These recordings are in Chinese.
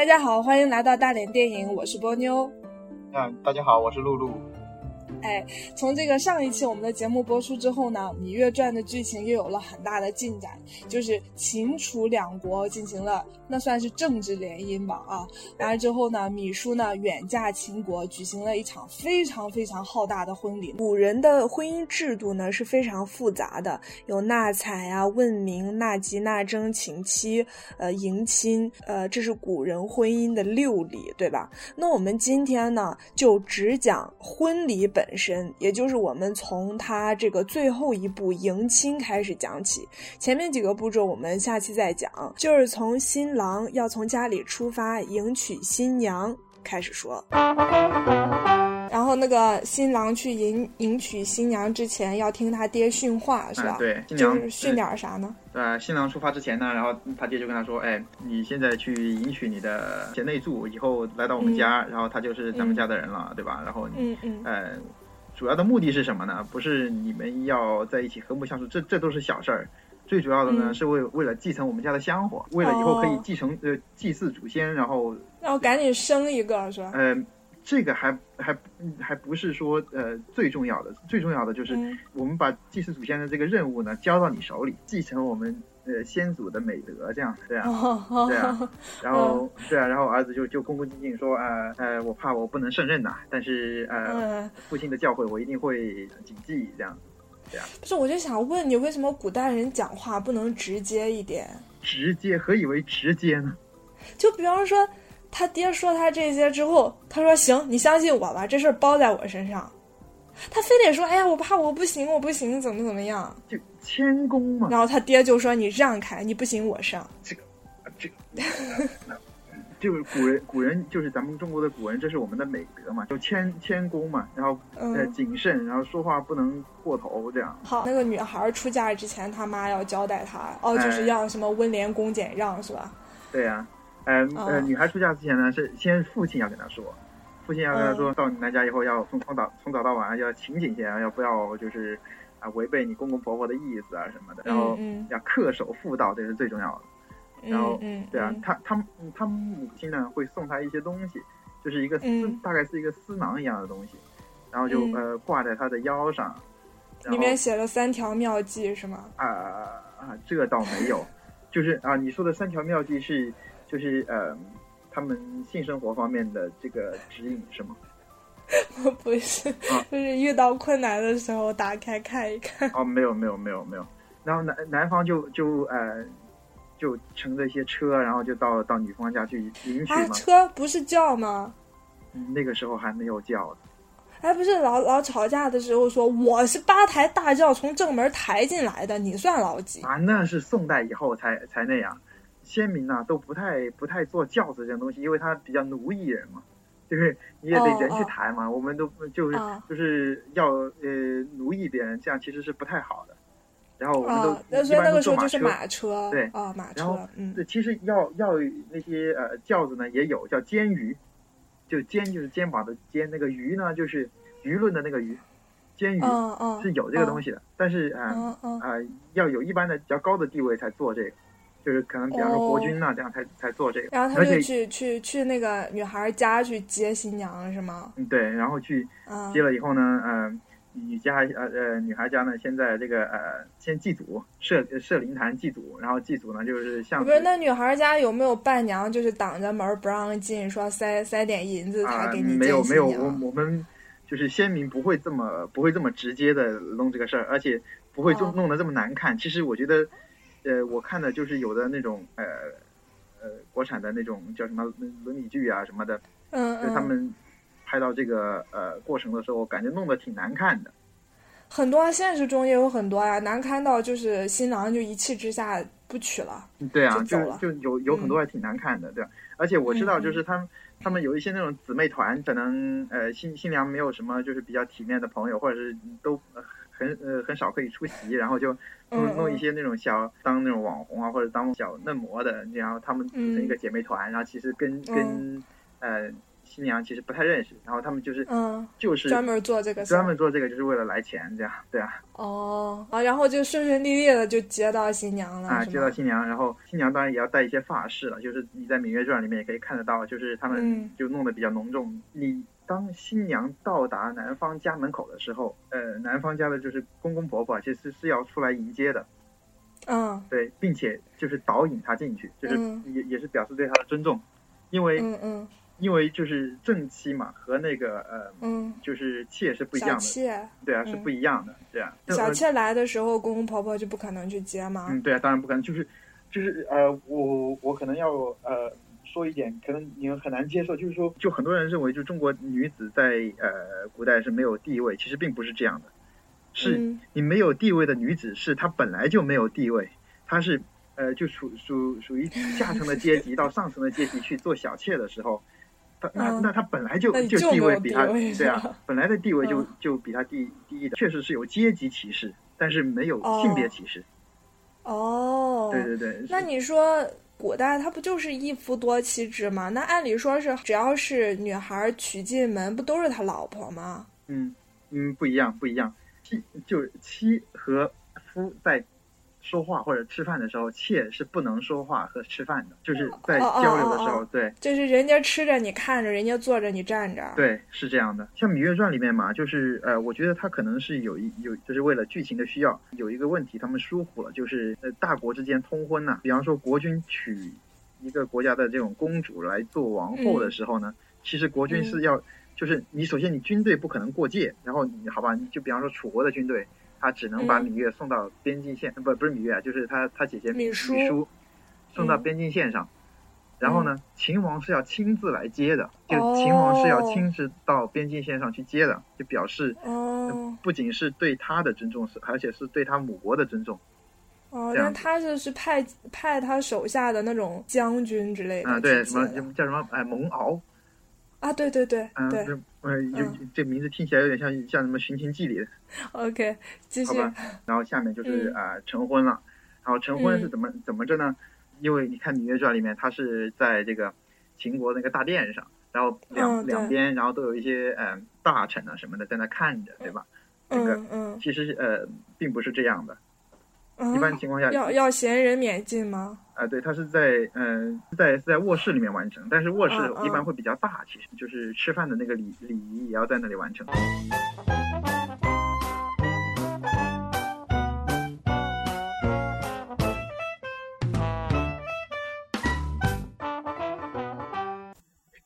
大家好，欢迎来到大连电影，我是波妞。嗯，大家好，我是露露。哎，从这个上一期我们的节目播出之后呢，《芈月传》的剧情又有了很大的进展，就是秦楚两国进行了那算是政治联姻吧啊。完了之后呢，芈姝呢远嫁秦国，举行了一场非常非常浩大的婚礼。古人的婚姻制度呢是非常复杂的，有纳采啊、问名、纳吉、纳征、请妻、呃迎亲，呃这是古人婚姻的六礼，对吧？那我们今天呢就只讲婚礼本。本身，也就是我们从他这个最后一步迎亲开始讲起，前面几个步骤我们下期再讲，就是从新郎要从家里出发迎娶新娘开始说。然后那个新郎去迎迎娶新娘之前，要听他爹训话，是吧？对，就是训点啥呢？呃，新郎出发之前呢，然后他爹就跟他说：“哎，你现在去迎娶你的贤内助，以后来到我们家，然后他就是咱们家的人了，对吧？然后，嗯嗯，呃，主要的目的是什么呢？不是你们要在一起和睦相处，这这都是小事儿。最主要的呢，是为为了继承我们家的香火，为了以后可以继承呃祭祀祖先，然后然后赶紧生一个，是吧？嗯。”这个还还还不是说呃最重要的，最重要的就是我们把祭祀祖先的这个任务呢交到你手里，继承我们呃先祖的美德，这样这样这样，然后对啊，然后儿子就就恭恭敬敬说呃呃我怕我不能胜任呐，但是呃父亲的教诲我一定会谨记，这样这样。不是，我就想问你，为什么古代人讲话不能直接一点？直接？何以为直接呢？就比方说。他爹说他这些之后，他说：“行，你相信我吧，这事儿包在我身上。”他非得说：“哎呀，我怕我不行，我不行，怎么怎么样？”就谦恭嘛。然后他爹就说：“你让开，你不行，我上。”这个，这个，就是古人，古人就是咱们中国的古人，这是我们的美德嘛，就谦谦恭嘛，然后呃谨慎，然后说话不能过头，这样。好，那个女孩出嫁之前，他妈要交代她，哦，就是要什么温良恭俭让，是吧？对呀。呃呃，女孩出嫁之前呢，是先父亲要跟她说，父亲要跟他说到你来家以后，要从从早从早到晚要勤谨些，要不要就是啊违背你公公婆婆的意思啊什么的，然后要恪守妇道，这是最重要的。然后对啊，他他他母亲呢会送他一些东西，就是一个丝，大概是一个丝囊一样的东西，然后就呃挂在他的腰上，里面写了三条妙计是吗？啊啊，这倒没有，就是啊你说的三条妙计是。就是呃，他们性生活方面的这个指引是吗？我 不是，就是遇到困难的时候打开看一看。哦，没有没有没有没有，然后男男方就就呃，就乘着一些车，然后就到到女方家去迎娶嘛。车不是叫吗？那个时候还没有叫。哎，不是老老吵架的时候说我是八抬大轿从正门抬进来的，你算老几？啊，那是宋代以后才才那样。先民呐都不太不太坐轿子这种东西，因为他比较奴役人嘛，就是你也得人去抬嘛。我们都就是就是要呃奴役别人，这样其实是不太好的。然后我们都一般都坐马车，对，啊马车。然后嗯，其实要要那些呃轿子呢也有叫肩舆，就肩就是肩膀的肩，那个舆呢就是舆论的那个舆，肩舆是有这个东西的。但是啊啊要有一般的比较高的地位才做这个。就是可能，比方说国君呐，这样才才做这个。然后他就去去去那个女孩家去接新娘，是吗？嗯，对。然后去接了以后呢，嗯，女家呃呃女孩家呢，先在这个呃先祭祖，设设灵坛祭祖，然后祭祖呢就是像。不是，那女孩家有没有伴娘，就是挡着门不让进，说塞塞点银子才给你没有没有，我我们就是先民不会这么不会这么直接的弄这个事儿，而且不会就弄得这么难看。其实我觉得。呃，我看的就是有的那种呃呃国产的那种叫什么伦理剧啊什么的，嗯，就他们拍到这个呃过程的时候，感觉弄得挺难看的。很多现实中也有很多呀，难看到就是新郎就一气之下不娶了，对啊，就就有有很多还挺难看的，对吧？而且我知道就是他们他们有一些那种姊妹团，可能呃新新娘没有什么就是比较体面的朋友，或者是都。很呃很少可以出席，然后就弄弄一些那种小当那种网红啊，或者当小嫩模的，然后他们组成一个姐妹团，然后其实跟跟呃新娘其实不太认识，然后他们就是嗯，就是专门做这个，专门做这个就是为了来钱，这样对啊。哦啊，然后就顺顺利利的就接到新娘了啊，接到新娘，然后新娘当然也要带一些发饰了，就是你在《芈月传》里面也可以看得到，就是他们就弄得比较隆重。你当新娘到达男方家门口的时候，呃，男方家的就是公公婆婆其实是要出来迎接的。嗯，对，并且就是导引他进去，就是也也是表示对他的尊重，因为嗯嗯，因为就是正妻嘛和那个呃嗯就是妾是不一样的，妾对啊是不一样的，对啊。小妾来的时候，公公婆婆就不可能去接吗？嗯，对啊，当然不可能，就是就是呃我我可能要呃说一点，可能你们很难接受，就是说就很多人认为就中国女子在呃古代是没有地位，其实并不是这样的。是你没有地位的女子，是她本来就没有地位，她是呃就属属属于下层的阶级 到上层的阶级去做小妾的时候，她那那她本来就就地位比她对啊，本来的地位就就比她低低的，确实是有阶级歧视，但是没有性别歧视。哦，对对对，那你说古代他不就是一夫多妻制吗？那按理说是只要是女孩娶进门，不都是他老婆吗？嗯嗯，不一样不一样。妻就是妻和夫在说话或者吃饭的时候，妾是不能说话和吃饭的，就是在交流的时候，对，就是人家吃着你看着，人家坐着你站着，对，是这样的。像《芈月传》里面嘛，就是呃，我觉得他可能是有一有，就是为了剧情的需要，有一个问题他们疏忽了，就是呃大国之间通婚呐，比方说国君娶一个国家的这种公主来做王后的时候呢，其实国君是要。就是你首先你军队不可能过界，然后你好吧，你就比方说楚国的军队，他只能把芈月送到边境线，不不是芈月啊，就是他他姐姐芈姝送到边境线上，然后呢，秦王是要亲自来接的，就秦王是要亲自到边境线上去接的，就表示不仅是对他的尊重，是而且是对他母国的尊重。哦，那他就是派派他手下的那种将军之类的啊，对，什么叫什么哎蒙敖。啊，对对对，嗯，对，呃，有这名字听起来有点像像什么《寻秦记》里的。OK，继续。好吧，然后下面就是啊成婚了，然后成婚是怎么怎么着呢？因为你看《芈月传》里面，他是在这个秦国那个大殿上，然后两两边，然后都有一些嗯大臣啊什么的在那看着，对吧？这个其实呃并不是这样的。一般情况下要要闲人免进吗？啊，对，他是在嗯，在在卧室里面完成，但是卧室一般会比较大，其实就是吃饭的那个礼礼仪也要在那里完成。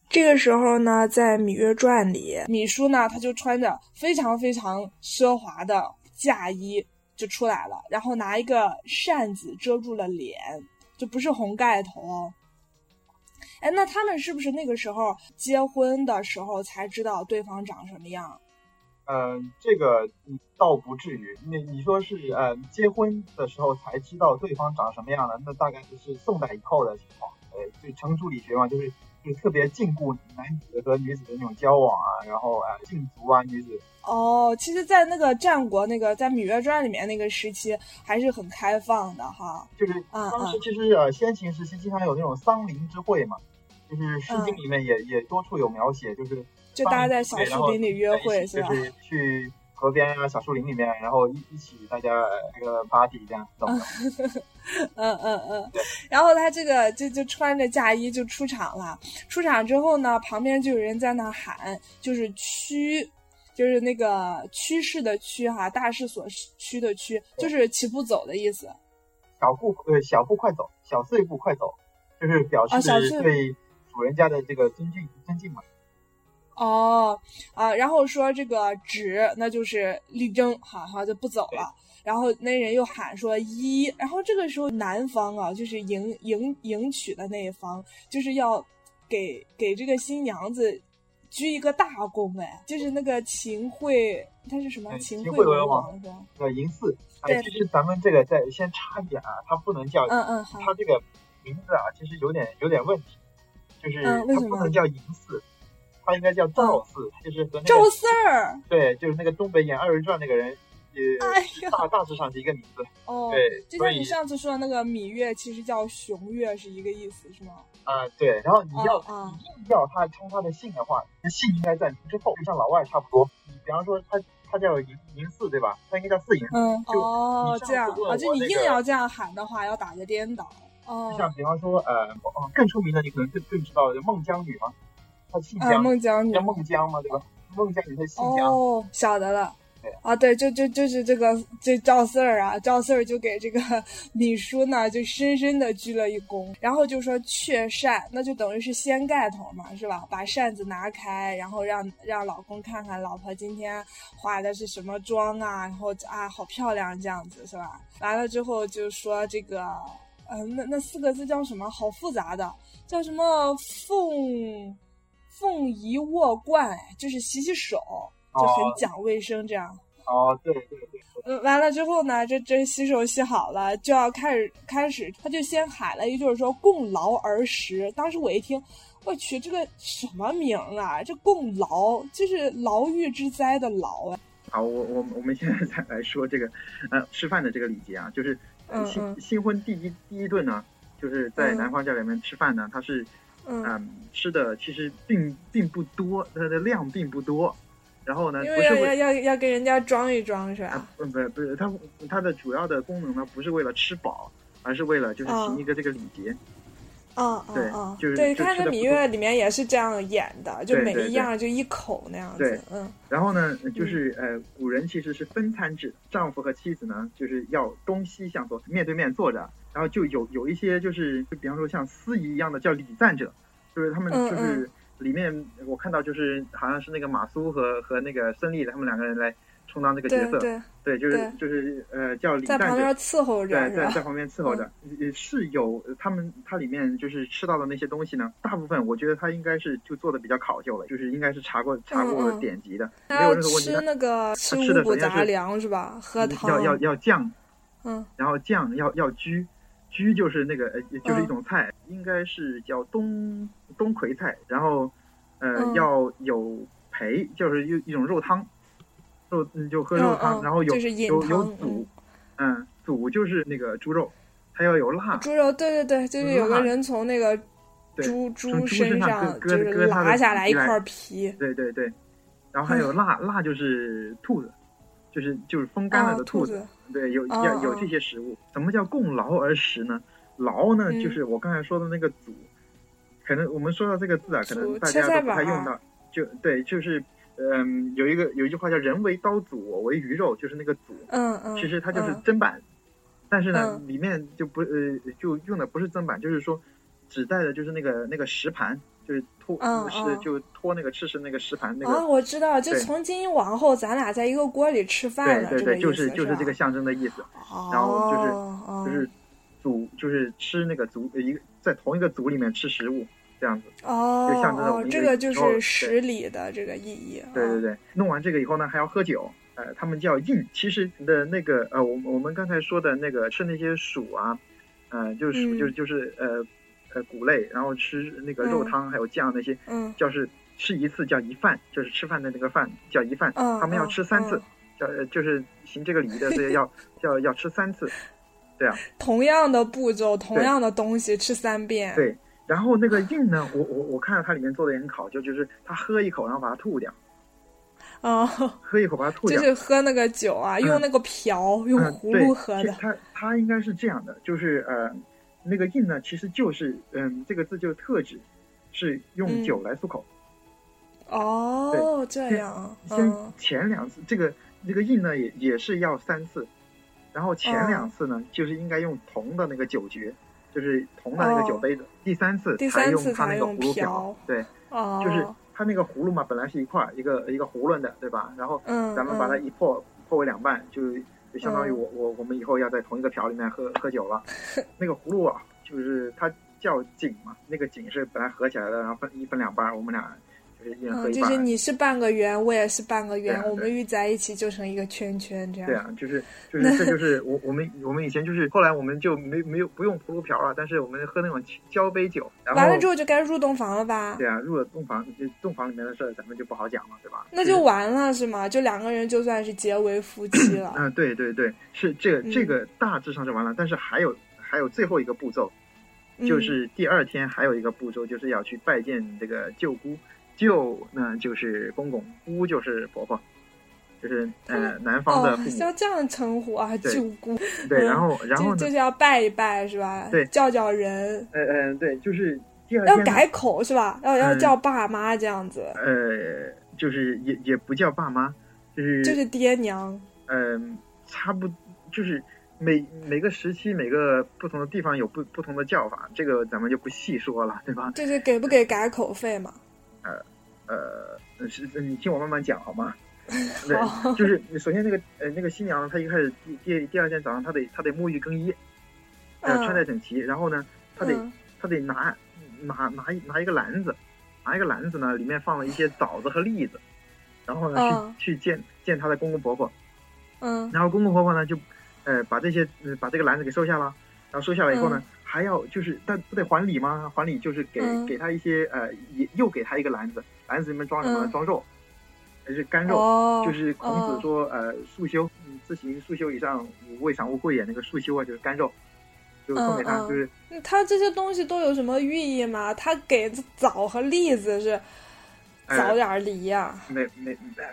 这个时候呢，在《芈月传》里，芈姝呢，她就穿着非常非常奢华的嫁衣。就出来了，然后拿一个扇子遮住了脸，就不是红盖头。哎，那他们是不是那个时候结婚的时候才知道对方长什么样？嗯，这个倒不至于。你你说是呃，结婚的时候才知道对方长什么样的，那大概就是宋代以后的情况。呃，就程朱理学嘛，就是就是特别禁锢男子和女子的那种交往啊，然后啊禁足啊女子。哦，其实，在那个战国那个在《芈月传》里面那个时期，还是很开放的哈。就是当时其实呃，先秦时期经常有那种桑林之会嘛，就是《诗经》里面也也多处有描写，就是就大家在小树林里约会是吧？就是去河边啊、小树林里面，然后一一起大家那个 party 这样，懂 吗？嗯嗯嗯。然后他这个就就穿着嫁衣就出场了，出场之后呢，旁边就有人在那喊，就是屈。就是那个趋势的趋哈，大势所趋的趋，就是齐步走的意思。小步呃，小步快走，小碎步快走，就是表示对主人家的这个尊敬尊敬嘛。哦啊，然后说这个止，那就是力争，哈哈就不走了。然后那人又喊说一，然后这个时候男方啊，就是迎迎迎娶的那一方，就是要给给这个新娘子。鞠一个大躬哎，就是那个秦桧，他是什么？秦桧文王是吧？呃，嬴驷。哎，其实咱们这个再先插一点啊，他不能叫，嗯嗯，好，他这个名字啊，其实有点有点问题，就是他不能叫嬴驷，他应该叫赵四，就是和那个赵四儿，对，就是那个东北演二人转那个人也大大致上是一个名字。哦，对，就像你上次说的那个芈月，其实叫熊月，是一个意思，是吗？啊，对。然后你要你硬要他称他的姓的话，那姓应该在名之后，就像老外差不多。你比方说他他叫嬴嬴驷，对吧？他应该叫四嬴。嗯，哦，这样啊，就你硬要这样喊的话，要打个颠倒。哦，就像比方说，呃，更出名的，你可能更更知道孟姜女嘛，她姓姜，孟姜女叫孟姜嘛，对吧？孟姜女她姓姜。哦，晓得了。啊，对，就就就是这个这赵四儿啊，赵四儿就给这个 李叔呢，就深深的鞠了一躬，然后就说却扇，那就等于是掀盖头嘛，是吧？把扇子拿开，然后让让老公看看老婆今天化的是什么妆啊，然后啊，好漂亮这样子，是吧？完了之后就说这个。嗯，那那四个字叫什么？好复杂的，叫什么凤凤仪卧冠，就是洗洗手，就很讲卫生这样。哦，对对对。嗯，完了之后呢，这这洗手洗好了，就要开始开始，他就先喊了一句说“共劳而食”。当时我一听，我去，这个什么名啊？这“共劳”就是牢狱之灾的牢啊。好，我我我们现在再来说这个呃吃饭的这个礼节啊，就是。新新婚第一第一顿呢，就是在男方家里面吃饭呢，他是，嗯，吃的其实并并不多，它的量并不多。然后呢，因为要要要跟人家装一装是吧？嗯，不不是，它它的主要的功能呢，不是为了吃饱，而是为了就是行一个这个礼节。啊，对，就是对，看那《芈月》里面也是这样演的，就每一样就一口那样子。嗯。然后呢，就是呃，古人其实是分餐制，丈夫和妻子呢，就是要东西向坐，面对面坐着。然后就有有一些就是，就比方说像司仪一样的叫礼赞者，就是他们就是里面我看到就是好像是那个马苏和和那个孙俪他们两个人来。充当这个角色，对，就是就是呃，叫李在旁边伺候着，对，在在旁边伺候着，是有他们，它里面就是吃到的那些东西呢，大部分我觉得他应该是就做的比较考究了，就是应该是查过查过典籍的，没有任何问题。吃那个吃五谷杂粮是吧？喝汤要要要酱，嗯，然后酱要要焗，居就是那个呃，就是一种菜，应该是叫冬冬葵菜，然后呃要有培，就是一一种肉汤。肉嗯，就喝肉汤，然后有有有肚，嗯，肚就是那个猪肉，它要有辣。猪肉，对对对，就是有个人从那个猪猪身上就是拉下来一块皮。对对对，然后还有辣，辣就是兔子，就是就是风干了的兔子。对，有要有这些食物。什么叫共劳而食呢？劳呢，就是我刚才说的那个组，可能我们说到这个字啊，可能大家都不太用到。就对，就是。嗯，有一个有一句话叫“人为刀俎，我为鱼肉”，就是那个“俎”。嗯嗯。其实它就是砧板，但是呢，里面就不呃，就用的不是砧板，就是说，指代的就是那个那个石盘，就是托是就托那个吃食那个石盘那个。啊，我知道，就从今往后咱俩在一个锅里吃饭了，对对对，就是就是这个象征的意思。哦。然后就是就是组就是吃那个组一个在同一个组里面吃食物。这样子哦，就象征着我们这个就是十里的这个意义。对对对，弄完这个以后呢，还要喝酒。呃，他们叫印。其实的那个呃，我我们刚才说的那个吃那些薯啊，呃，就是就是就是呃呃谷类，然后吃那个肉汤还有酱那些，嗯，就是吃一次叫一饭，就是吃饭的那个饭叫一饭。他们要吃三次，叫就是行这个礼仪的，所以要 要要吃三次。对啊，同样的步骤，同样的东西吃三遍。对。然后那个印呢，我我我看到它里面做的也很考究，就是他喝一口，然后把它吐掉。哦，喝一口把它吐掉。就是喝那个酒啊，用那个瓢，用葫芦喝的。它它应该是这样的，就是呃，那个印呢，其实就是嗯，这个字就是特指，是用酒来漱口。哦，这样。先前两次这个这个印呢，也也是要三次，然后前两次呢，就是应该用铜的那个酒爵。就是铜的那个酒杯子，第三次才用它那个葫芦瓢，对，就是它那个葫芦嘛，本来是一块一个一个囫囵的，对吧？然后咱们把它一破破为两半，就就相当于我我我们以后要在同一个瓢里面喝喝酒了。那个葫芦啊，就是它叫井嘛，那个井是本来合起来的，然后分一分两半，我们俩就就是你是半个圆，我也是半个圆，我们遇在一起就成一个圈圈，这样。对啊，就是就是这就是我我们我们以前就是后来我们就没没有不用葫芦瓢了，但是我们喝那种交杯酒。完了之后就该入洞房了吧？对啊，入了洞房，就洞房里面的事儿咱们就不好讲了，对吧？那就完了是吗？就两个人就算是结为夫妻了？嗯，对对对，是这个这个大致上是完了，但是还有还有最后一个步骤。就是第二天还有一个步骤，就是要去拜见这个舅姑，舅呢就是公公，姑就是婆婆，就是呃男方的父母。要这样称呼啊，舅姑。对，然后 然后就是要拜一拜是吧？对，叫叫人。呃呃，对，就是第二天要改口是吧？要要叫爸妈这样子。呃，就是也也不叫爸妈，就是就是爹娘。嗯，差不就是。每每个时期每个不同的地方有不不同的叫法，这个咱们就不细说了，对吧？就是给不给改口费嘛？呃呃，是你听我慢慢讲好吗？对，就是首先那个呃那个新娘她一开始第第第二天早上她得她得沐浴更衣，呃穿戴整齐，然后呢她得她得拿拿拿一拿一个篮子，拿一个篮子呢里面放了一些枣子和栗子，然后呢去去见见她的公公婆婆，嗯，然后公公婆婆呢就。呃，把这些，把这个篮子给收下了，然后收下来以后呢，还要就是，但不得还礼吗？还礼就是给给他一些，呃，也又给他一个篮子，篮子里面装什么？装肉，还是干肉？就是孔子说，呃，素修，自行素修以上，未尝勿贵也。那个素修啊，就是干肉，就送给他，就是。他这些东西都有什么寓意吗？他给枣和栗子是早点离呀？没没没，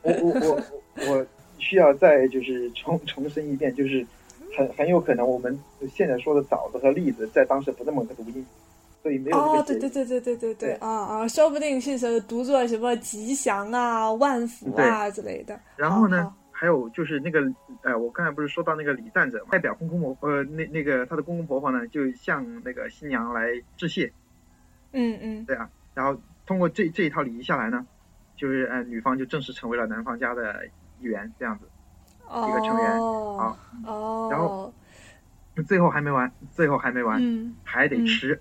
我我我我。需要再就是重重申一遍，就是很很有可能我们现在说的枣子和栗子在当时不那么个读音，所以没有哦，对对对对对对对啊啊，说不定是读作什么吉祥啊、万福啊之类的。然后呢，还有就是那个呃，我刚才不是说到那个礼赞者代表公公婆呃那那个他的公公婆婆呢，就向那个新娘来致谢。嗯嗯，对啊，然后通过这这一套礼仪下来呢，就是呃女方就正式成为了男方家的。一员这样子，一个成员啊，哦，然后最后还没完，最后还没完，还得吃，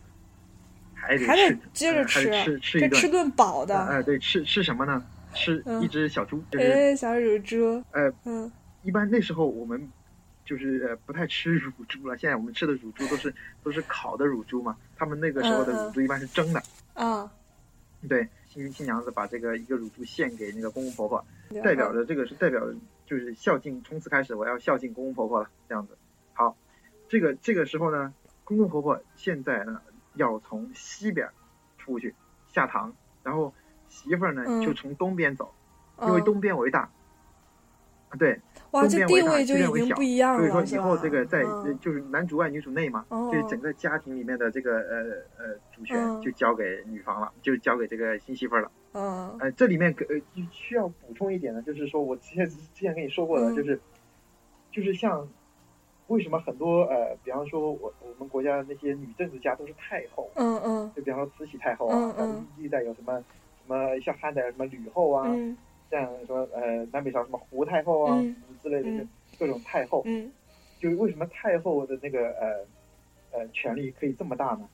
还得吃，接着吃，吃吃一顿，吃顿饱的。哎，对，吃吃什么呢？吃一只小猪，哎，小乳猪。呃，嗯，一般那时候我们就是呃不太吃乳猪了，现在我们吃的乳猪都是都是烤的乳猪嘛，他们那个时候的乳猪一般是蒸的。啊，对。新新娘子把这个一个乳猪献给那个公公婆婆，代表着这个是代表就是孝敬，从此开始我要孝敬公公婆婆了，这样子。好，这个这个时候呢，公公婆婆现在呢要从西边出去下堂，然后媳妇儿呢就从东边走，因为东边为大。对，哇，这地位就已经不一样了。所以说以后这个在就是男主外女主内嘛，就是整个家庭里面的这个呃呃主权就交给女方了，就交给这个新媳妇了。嗯，呃，这里面呃需要补充一点呢，就是说我之前之前跟你说过的，就是就是像为什么很多呃，比方说我我们国家的那些女政治家都是太后，嗯嗯，就比方说慈禧太后啊，嗯历代有什么什么像汉代什么吕后啊。像说呃南北朝什么胡太后啊什么之类的各种太后，嗯，就是为什么太后的那个呃呃权力可以这么大呢？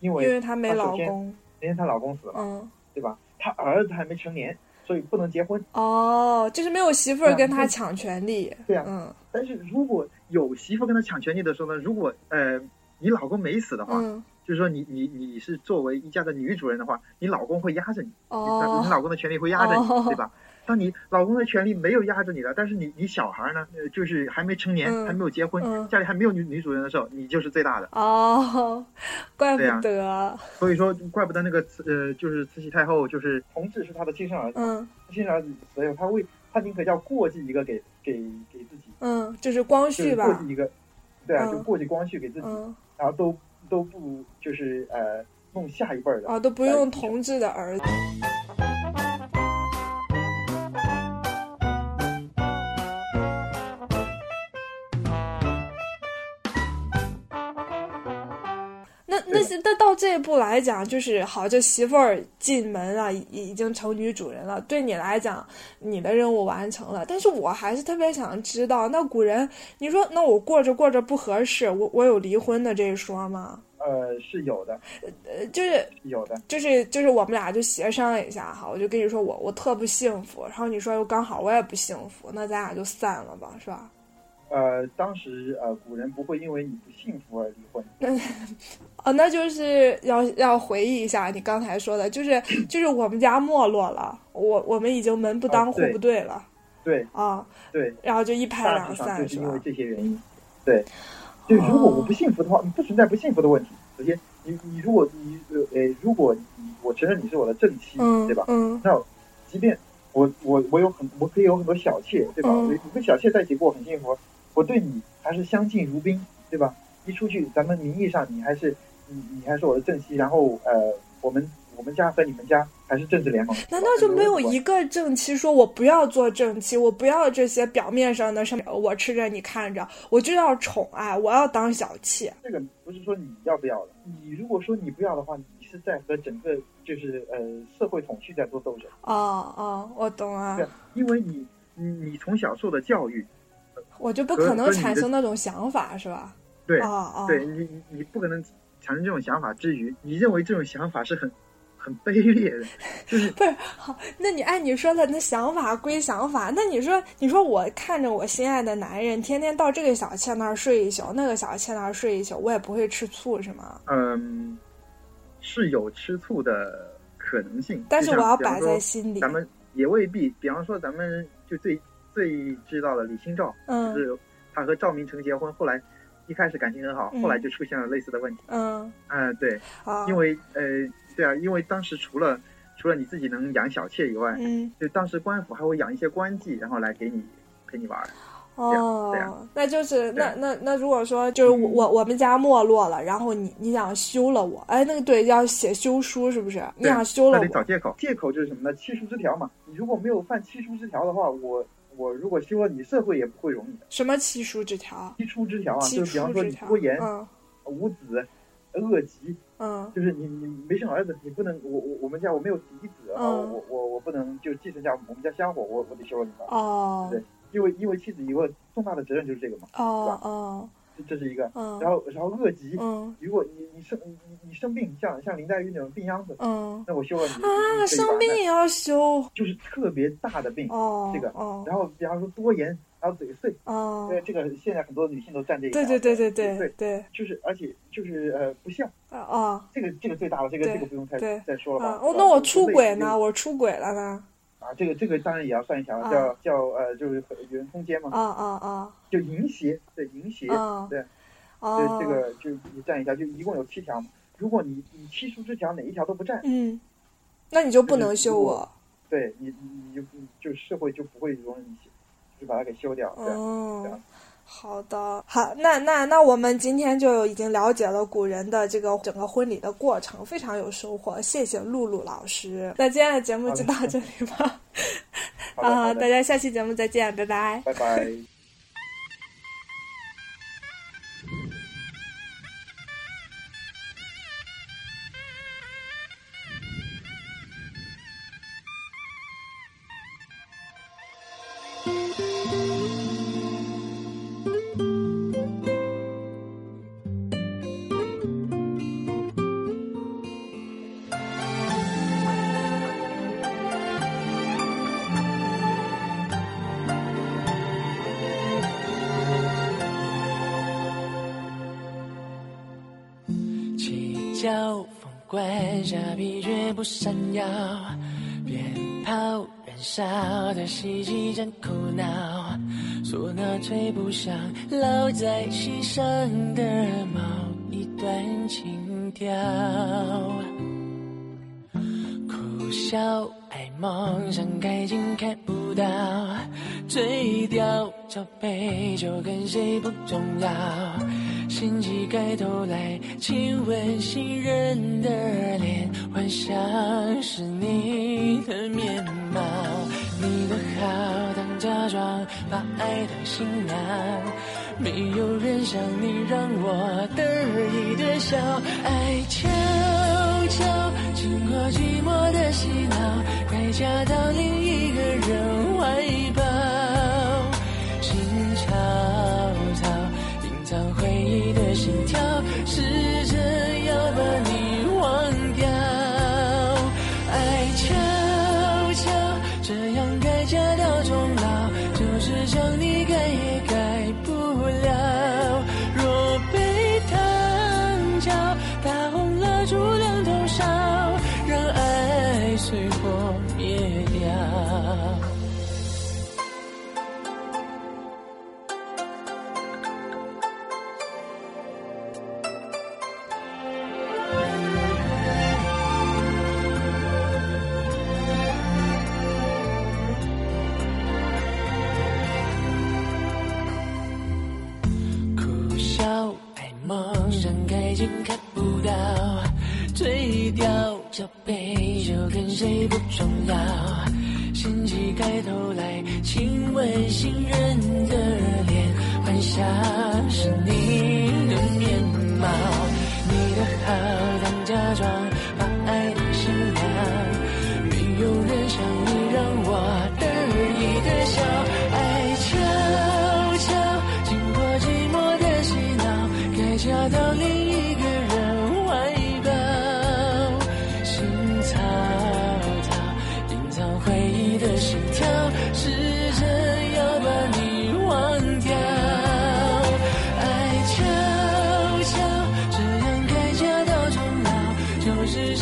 因为因为她没老公，因为她老公死了，嗯，对吧？她儿子还没成年，所以不能结婚。哦，就是没有媳妇儿跟她抢权利。对啊，嗯。但是如果有媳妇跟她抢权利的时候呢？如果呃你老公没死的话，就是说你你你是作为一家的女主人的话，你老公会压着你，哦，你老公的权利会压着你，对吧？当你老公的权利没有压着你了，但是你你小孩呢，就是还没成年，还没有结婚，家里还没有女女主人的时候，你就是最大的哦，怪不得。所以说，怪不得那个慈呃，就是慈禧太后，就是同治是她的亲生儿子，嗯，亲生儿子所以，他为他宁可叫过继一个给给给自己，嗯，就是光绪吧，过继一个，对啊，就过继光绪给自己，然后都都不就是呃弄下一辈的啊，都不用同治的儿子。那那到这一步来讲，就是好，这媳妇儿进门了，已已经成女主人了。对你来讲，你的任务完成了。但是我还是特别想知道，那古人，你说，那我过着过着不合适，我我有离婚的这一说吗？呃，是有的，呃，就是有的，就是就是我们俩就协商一下哈，我就跟你说我我特不幸福，然后你说又刚好我也不幸福，那咱俩就散了吧，是吧？呃，当时呃，古人不会因为你不幸福而离婚。哦，那就是要要回忆一下你刚才说的，就是就是我们家没落了，我我们已经门不当户不对了。对啊，对，然后就一拍两散，就是因为这些原因。对，就如果我不幸福的话，你不存在不幸福的问题。首先，你你如果你呃，如果你我承认你是我的正妻，对吧？嗯。那即便我我我有很我可以有很多小妾，对吧？我跟小妾在一起过很幸福。我对你还是相敬如宾，对吧？一出去，咱们名义上你还是你你还是我的正妻，然后呃，我们我们家和你们家还是政治联盟。难道就没有一个正妻说我不要做正妻，我不要这些表面上的什么，我吃着你看着，我就要宠爱，我要当小妾。这个不是说你要不要的，你如果说你不要的话，你是在和整个就是呃社会统序在做斗争。哦哦，我懂啊。对，因为你你你从小受的教育。我就不可能产生那种想法，是吧？对，哦对你你你不可能产生这种想法之余，你认为这种想法是很很卑劣的，就是不是好？那你按你说的，那想法归想法，那你说你说我看着我心爱的男人天天到这个小妾那儿睡一宿，那个小妾那儿睡一宿，我也不会吃醋，是吗？嗯，是有吃醋的可能性，但是我要摆在心里。咱们也未必，比方说咱们就最。最知道的李清照，嗯就是她和赵明诚结婚，后来一开始感情很好，后来就出现了类似的问题。嗯，嗯，对，因为呃，对啊，因为当时除了除了你自己能养小妾以外，嗯，就当时官府还会养一些官妓，然后来给你陪你玩。哦，那就是那那那如果说就是我我们家没落了，然后你你想休了我，哎，那个对，要写休书是不是？你想休了我，得找借口，借口就是什么呢？七书之条嘛。你如果没有犯七书之条的话，我。我如果希望你，社会也不会容你的。什么七书之条？七出之条啊，就是比方说你拖延、无子、恶疾，嗯，就是你你没生儿子，你不能我我我们家我没有嫡子啊，我我我不能就继承下我们家香火，我我得休了你吧？哦，对，因为因为妻子一个重大的责任就是这个嘛，哦哦。这是一个，然后然后恶疾，如果你你生你你生病，像像林黛玉那种病秧子，那我休了你啊，生病也要修，就是特别大的病，这个，然后比方说多言，然后嘴碎，哦，对这个现在很多女性都占这一对对对对对对，就是而且就是呃不孝，啊这个这个最大了，这个这个不用再再说了吧？哦，那我出轨呢？我出轨了呢？啊，这个这个当然也要算一条，叫叫呃，就是与人通奸嘛。啊啊啊！就淫邪，对淫邪，对，对这个就你占一下，就一共有七条嘛。如果你你七书之条哪一条都不占，嗯，那你就不能修我。对你你就就社会就不会容忍你，就把它给修掉。哦。好的，好，那那那我们今天就已经了解了古人的这个整个婚礼的过程，非常有收获，谢谢露露老师。那今天的节目就到这里吧，啊，大家下期节目再见，拜拜，拜拜。风关下疲倦不闪耀，鞭炮燃烧的希冀真苦恼，唢呐吹不响，烙在心上的某一段情调，苦笑爱梦想开尽看不到，醉掉找杯酒跟谁不重要。掀起盖头来亲吻新人的脸，幻想是你的面貌。你的好当假装，把爱当新娘。没有人像你让我得意的笑。爱悄悄经过寂寞的洗脑，快嫁到要爱，梦想开镜看不到，嘴掉角杯就跟谁不重要。掀起盖头来亲吻新人的脸，幻想是你的面貌。你的好当假装。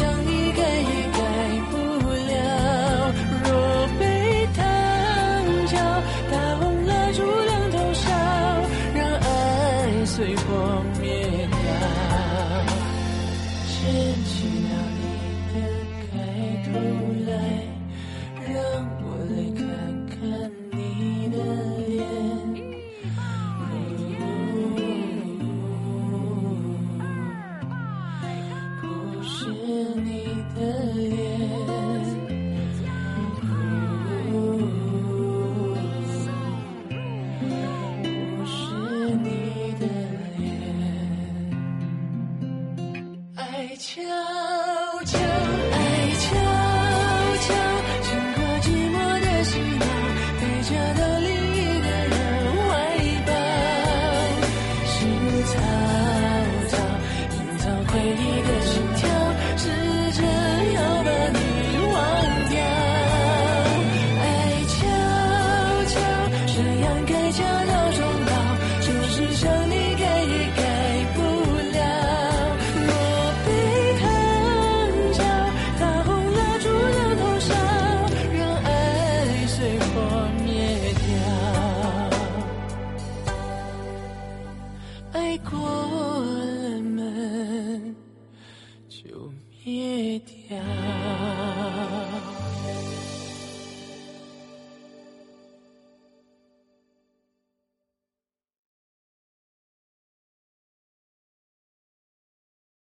想你给一个。